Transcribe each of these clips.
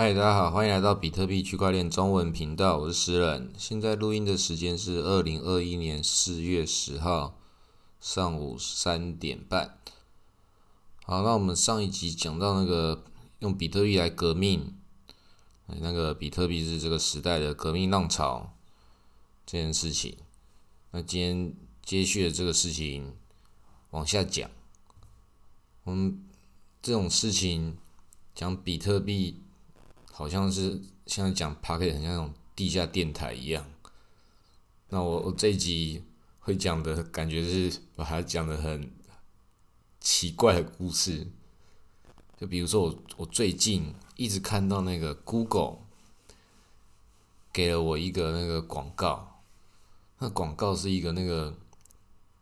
嗨，大家好，欢迎来到比特币区块链中文频道，我是诗人。现在录音的时间是二零二一年四月十号上午三点半。好，那我们上一集讲到那个用比特币来革命，那个比特币是这个时代的革命浪潮这件事情。那今天接续的这个事情往下讲，我们这种事情讲比特币。好像是现在讲 p a r k e t 很像那种地下电台一样。那我我这一集会讲的感觉是把它讲的很奇怪的故事。就比如说我我最近一直看到那个 Google 给了我一个那个广告，那广告是一个那个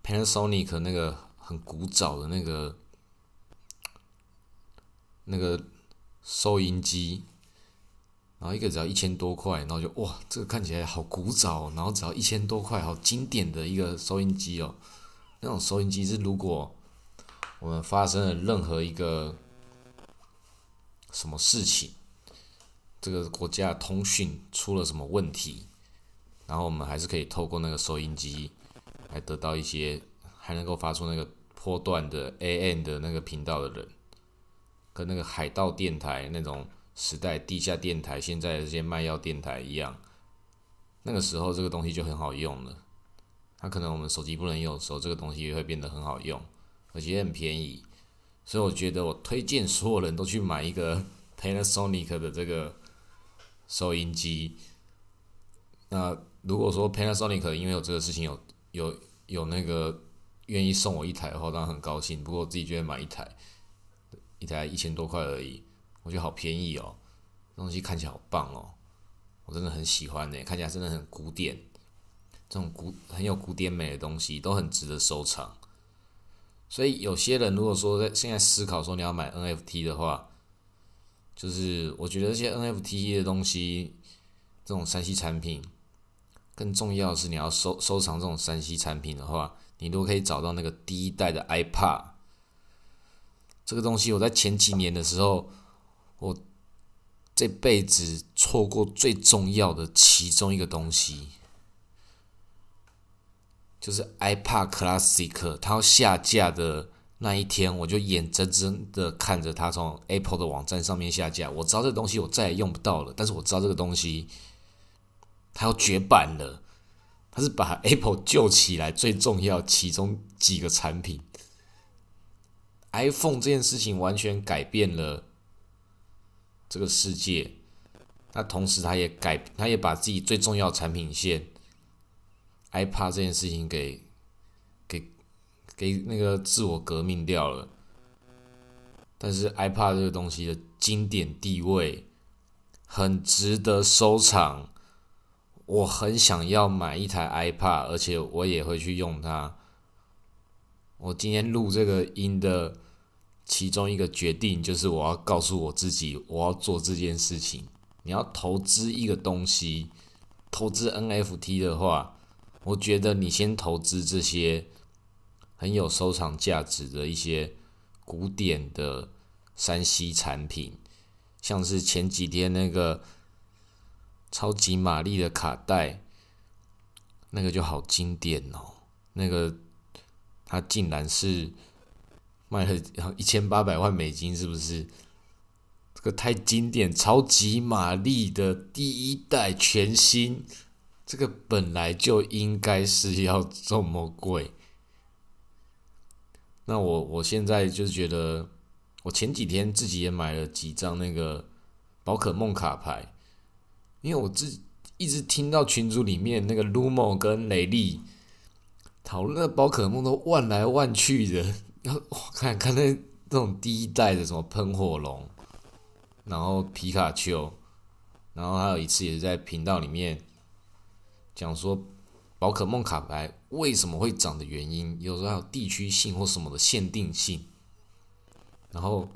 Panasonic 那个很古早的那个那个收音机。然后一个只要一千多块，然后就哇，这个看起来好古早，然后只要一千多块，好经典的一个收音机哦。那种收音机是如果我们发生了任何一个什么事情，这个国家通讯出了什么问题，然后我们还是可以透过那个收音机来得到一些，还能够发出那个波段的 AM 的那个频道的人，跟那个海盗电台那种。时代地下电台，现在的这些卖药电台一样，那个时候这个东西就很好用了。它可能我们手机不能用的时候，这个东西也会变得很好用，而且很便宜。所以我觉得我推荐所有人都去买一个 Panasonic 的这个收音机。那如果说 Panasonic 因为有这个事情有有有那个愿意送我一台的话，当然很高兴。不过我自己觉得买一台，一台一千多块而已。我觉得好便宜哦，东西看起来好棒哦，我真的很喜欢呢，看起来真的很古典，这种古很有古典美的东西都很值得收藏。所以有些人如果说在现在思考说你要买 NFT 的话，就是我觉得这些 NFT 的东西，这种山西产品，更重要的是你要收收藏这种山西产品的话，你都可以找到那个第一代的 iPad，这个东西我在前几年的时候。我这辈子错过最重要的其中一个东西，就是 iPad Classic，它要下架的那一天，我就眼睁睁的看着它从 Apple 的网站上面下架。我知道这东西我再也用不到了，但是我知道这个东西它要绝版了。它是把 Apple 救起来最重要其中几个产品，iPhone 这件事情完全改变了。这个世界，那同时他也改，他也把自己最重要产品线，iPad 这件事情给给给那个自我革命掉了。但是 iPad 这个东西的经典地位很值得收藏，我很想要买一台 iPad，而且我也会去用它。我今天录这个音的。其中一个决定就是我要告诉我自己，我要做这件事情。你要投资一个东西，投资 NFT 的话，我觉得你先投资这些很有收藏价值的一些古典的山西产品，像是前几天那个超级玛丽的卡带，那个就好经典哦，那个它竟然是。卖了一千八百万美金，是不是？这个太经典，超级玛丽的第一代全新，这个本来就应该是要这么贵。那我我现在就觉得，我前几天自己也买了几张那个宝可梦卡牌，因为我自一直听到群组里面那个 Lumo 跟雷利讨论宝可梦都万来万去的。我看看那那种第一代的什么喷火龙，然后皮卡丘，然后还有一次也是在频道里面讲说宝可梦卡牌为什么会涨的原因，有时候还有地区性或什么的限定性。然后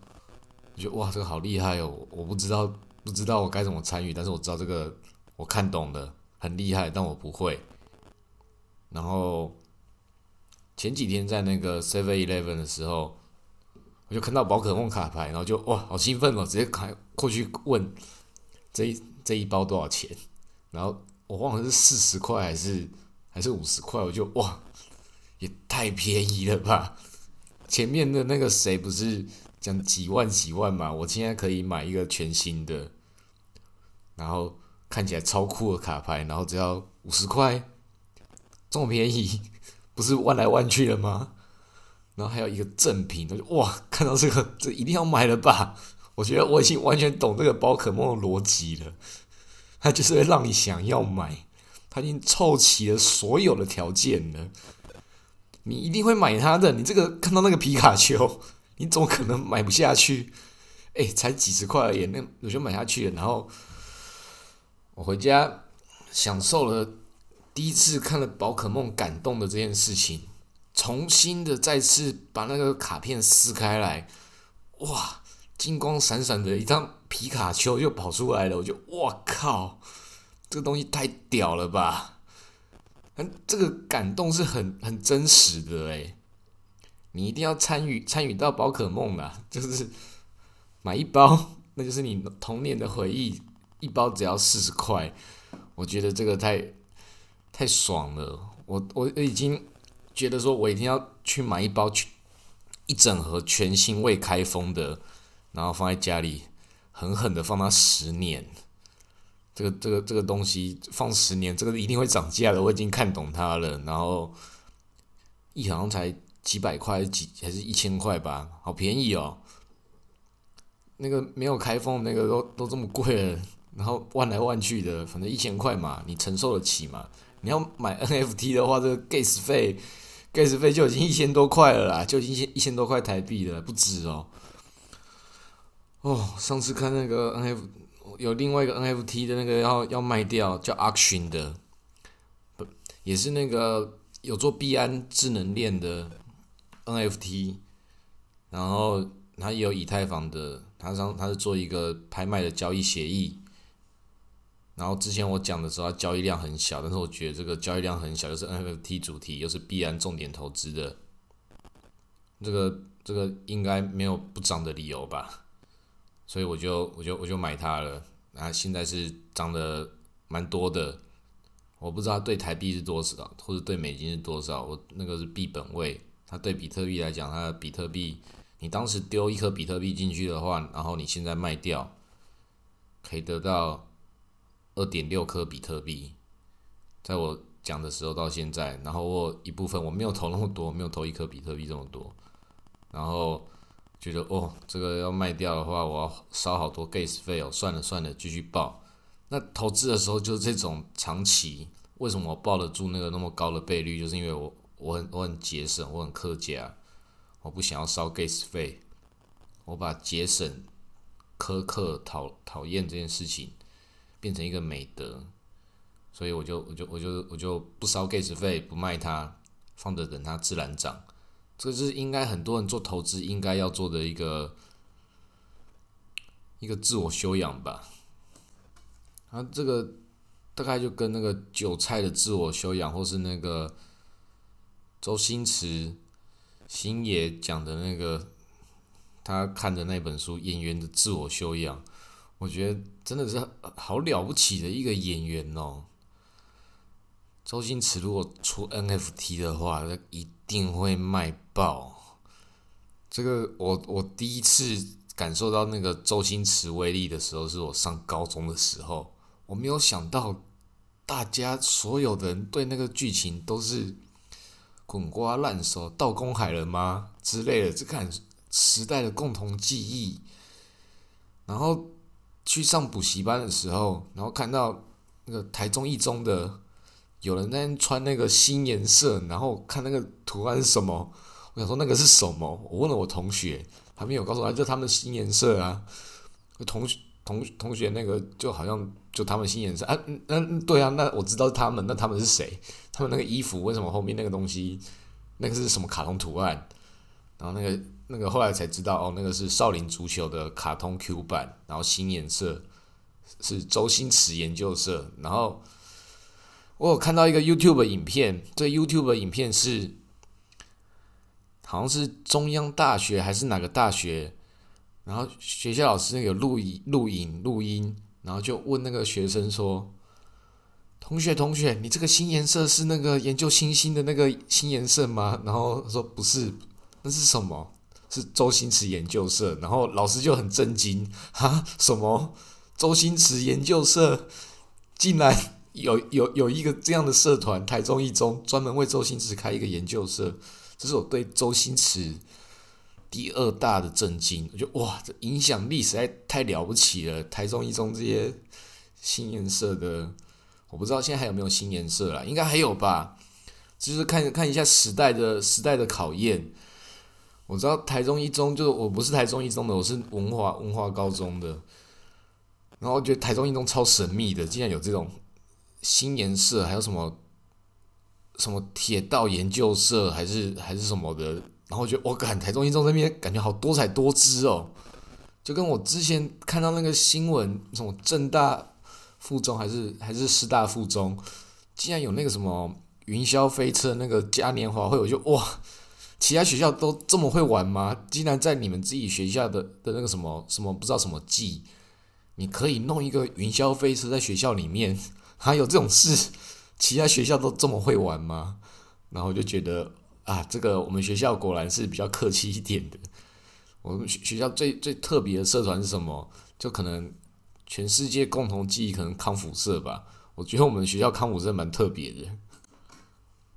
我觉得哇，这个好厉害哦！我不知道不知道我该怎么参与，但是我知道这个我看懂的很厉害，但我不会。然后。前几天在那个 Seven Eleven 的时候，我就看到宝可梦卡牌，然后就哇，好兴奋哦！直接开过去问这一这一包多少钱？然后我忘了是四十块还是还是五十块，我就哇，也太便宜了吧！前面的那个谁不是讲几万几万嘛？我现在可以买一个全新的，然后看起来超酷的卡牌，然后只要五十块，这么便宜，不是弯来弯去了吗？然后还有一个赠品，我就哇，看到这个，这一定要买了吧？我觉得我已经完全懂这个宝可梦的逻辑了，它就是会让你想要买，它已经凑齐了所有的条件了，你一定会买它的。你这个看到那个皮卡丘，你怎么可能买不下去？哎，才几十块而已，那我就买下去了。然后我回家享受了第一次看了宝可梦感动的这件事情。重新的再次把那个卡片撕开来，哇，金光闪闪的一张皮卡丘又跑出来了，我就哇靠，这个东西太屌了吧！嗯，这个感动是很很真实的诶，你一定要参与参与到宝可梦啦，就是买一包，那就是你童年的回忆，一包只要四十块，我觉得这个太太爽了，我我已经。觉得说，我一定要去买一包全一整盒全新未开封的，然后放在家里，狠狠的放它十年。这个这个这个东西放十年，这个一定会涨价的。我已经看懂它了。然后一好像才几百块，几还是一千块吧，好便宜哦。那个没有开封那个都都这么贵了，然后万来万去的，反正一千块嘛，你承受得起嘛？你要买 NFT 的话，这个 gas 费。gas 费就已经一千多块了啦，就已经一一千多块台币了，不止哦。哦，上次看那个 NFT，有另外一个 N F T 的那个要要卖掉，叫 auction 的，不也是那个有做币安智能链的 N F T，然后他也有以太坊的，他上他是做一个拍卖的交易协议。然后之前我讲的时候，它交易量很小，但是我觉得这个交易量很小，又是 NFT 主题，又是必然重点投资的，这个这个应该没有不涨的理由吧？所以我就我就我就买它了。啊，现在是涨的蛮多的，我不知道对台币是多少，或者对美金是多少。我那个是币本位，它对比特币来讲，它的比特币，你当时丢一颗比特币进去的话，然后你现在卖掉，可以得到。二点六颗比特币，在我讲的时候到现在，然后我一部分我没有投那么多，没有投一颗比特币这么多，然后觉得哦，这个要卖掉的话，我要烧好多 gas 费哦，算了算了，继续报。那投资的时候就是这种长期，为什么我抱得住那个那么高的倍率？就是因为我我很我很节省，我很克家，我不想要烧 gas 费，我把节省、苛刻、讨讨厌这件事情。变成一个美德，所以我就我就我就我就不烧 gas 费，不卖它，放着等它自然涨。这是应该很多人做投资应该要做的一个一个自我修养吧。啊，这个大概就跟那个韭菜的自我修养，或是那个周星驰星爷讲的那个他看的那本书《演员的自我修养》。我觉得真的是好了不起的一个演员哦。周星驰如果出 NFT 的话，那一定会卖爆。这个我我第一次感受到那个周星驰威力的时候，是我上高中的时候。我没有想到，大家所有的人对那个剧情都是滚瓜烂熟、道公海人吗之类的？这个时代的共同记忆，然后。去上补习班的时候，然后看到那个台中一中的有人在穿那个新颜色，然后看那个图案是什么，我想说那个是什么？我问了我同学，他没有告诉我，就他们新颜色啊。同同同学那个就好像就他们新颜色啊，嗯，对啊，那我知道是他们，那他们是谁？他们那个衣服为什么后面那个东西，那个是什么卡通图案？然后那个。那个后来才知道哦，那个是少林足球的卡通 Q 版，然后新颜色是周星驰研究社。然后我有看到一个 YouTube 影片，这 YouTube 影片是好像是中央大学还是哪个大学，然后学校老师那个录影、录影、录音，然后就问那个学生说：“同学，同学，你这个新颜色是那个研究星星的那个新颜色吗？”然后说：“不是，那是什么？是周星驰研究社。”然后老师就很震惊：“哈，什么？周星驰研究社竟然有有有一个这样的社团？台中一中专门为周星驰开一个研究社，这是我对周星驰。”第二大的震惊，我觉得哇，这影响力实在太了不起了。台中一中这些新颜色的，我不知道现在还有没有新颜色了，应该还有吧。就是看看一下时代的时代的考验。我知道台中一中，就是我不是台中一中的，我是文化文化高中的。然后我觉得台中一中超神秘的，竟然有这种新颜色，还有什么什么铁道研究社，还是还是什么的。然后我觉得，我感台中一中那边感觉好多彩多姿哦，就跟我之前看到那个新闻，什么正大附中还是还是师大附中，竟然有那个什么云霄飞车那个嘉年华会，我就哇，其他学校都这么会玩吗？竟然在你们自己学校的的那个什么什么不知道什么季，你可以弄一个云霄飞车在学校里面，还有这种事，其他学校都这么会玩吗？然后就觉得。啊，这个我们学校果然是比较客气一点的。我们学学校最最特别的社团是什么？就可能全世界共同记忆，可能康复社吧。我觉得我们学校康复社蛮特别的。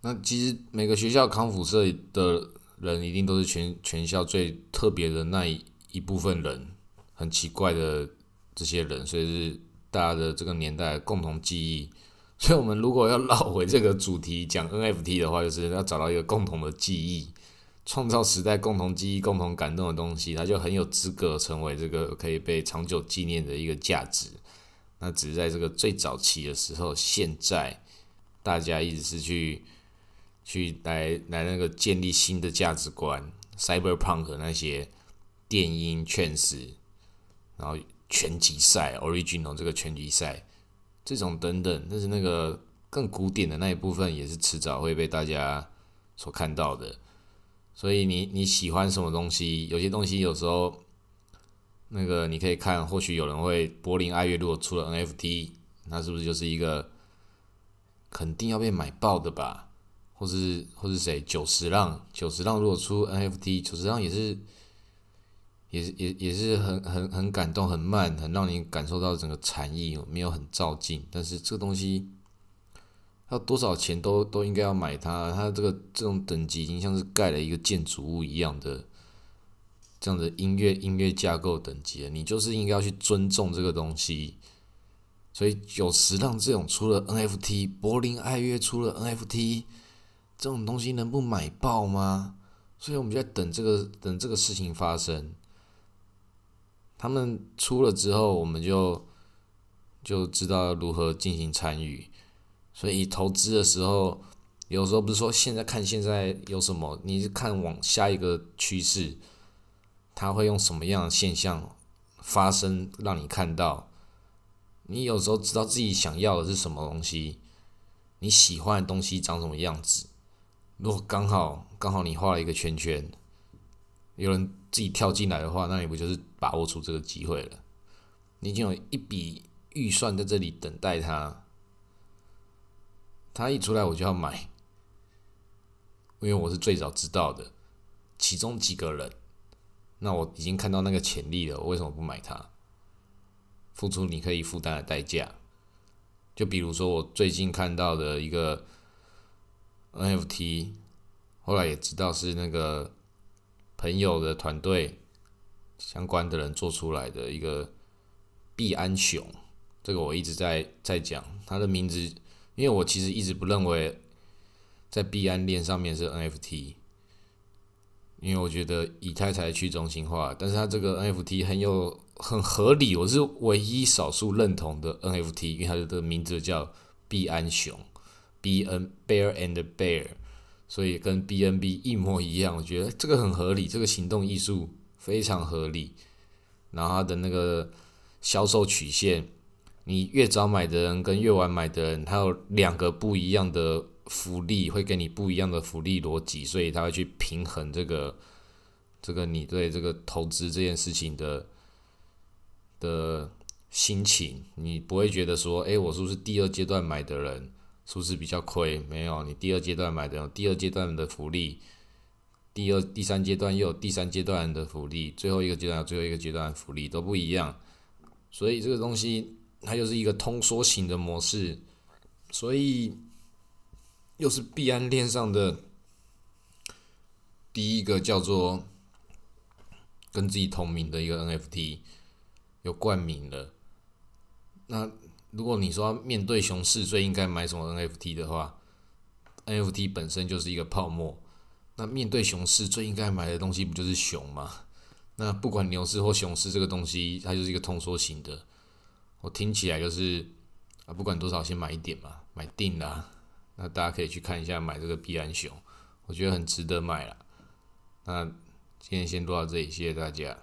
那其实每个学校康复社的人，一定都是全全校最特别的那一一部分人，很奇怪的这些人，所以是大家的这个年代共同记忆。所以，我们如果要绕回这个主题讲 NFT 的话，就是要找到一个共同的记忆，创造时代共同记忆、共同感动的东西，它就很有资格成为这个可以被长久纪念的一个价值。那只是在这个最早期的时候，现在大家一直是去去来来那个建立新的价值观，Cyberpunk 那些电音劝世，然后拳击赛 Original 这个拳击赛。这种等等，但是那个更古典的那一部分，也是迟早会被大家所看到的。所以你你喜欢什么东西？有些东西有时候，那个你可以看，或许有人会柏林爱乐如果出了 NFT，那是不是就是一个肯定要被买爆的吧？或是或是谁？九十浪，九十浪如果出 NFT，九十浪也是。也是也也是很很很感动，很慢，很让你感受到整个禅意，没有很照进。但是这个东西要多少钱都都应该要买它。它这个这种等级已经像是盖了一个建筑物一样的这样的音乐音乐架构等级了。你就是应该要去尊重这个东西。所以有时让这种出了 NFT，柏林爱乐出了 NFT，这种东西能不买爆吗？所以我们就在等这个等这个事情发生。他们出了之后，我们就就知道如何进行参与。所以投资的时候，有时候不是说现在看现在有什么，你是看往下一个趋势，它会用什么样的现象发生，让你看到。你有时候知道自己想要的是什么东西，你喜欢的东西长什么样子。如果刚好刚好你画了一个圈圈，有人自己跳进来的话，那你不就是？把握出这个机会了，你已经有一笔预算在这里等待他，他一出来我就要买，因为我是最早知道的其中几个人，那我已经看到那个潜力了，我为什么不买它？付出你可以负担的代价，就比如说我最近看到的一个 NFT，后来也知道是那个朋友的团队。相关的人做出来的一个币安熊，这个我一直在在讲它的名字，因为我其实一直不认为在币安链上面是 NFT，因为我觉得以太才去中心化，但是它这个 NFT 很有很合理，我是唯一少数认同的 NFT，因为它的名字叫币安熊，B N Bear and Bear，所以跟 B N B 一模一样，我觉得这个很合理，这个行动艺术。非常合理，然后它的那个销售曲线，你越早买的人跟越晚买的人，他有两个不一样的福利，会给你不一样的福利逻辑，所以他会去平衡这个这个你对这个投资这件事情的的心情，你不会觉得说，诶，我是不是第二阶段买的人，是不是比较亏？没有，你第二阶段买的，第二阶段的福利，第二、第三阶段又有第三阶段的福利，最后一个阶段最后一个阶段福利都不一样，所以这个东西它就是一个通缩型的模式，所以又是币安链上的第一个叫做跟自己同名的一个 NFT 有冠名了。那如果你说面对熊市最应该买什么 NFT 的话，NFT 本身就是一个泡沫。那面对熊市最应该买的东西不就是熊吗？那不管牛市或熊市，这个东西它就是一个通缩型的。我听起来就是啊，不管多少先买一点嘛，买定了。那大家可以去看一下买这个必然熊，我觉得很值得买了。那今天先录到这里，谢谢大家。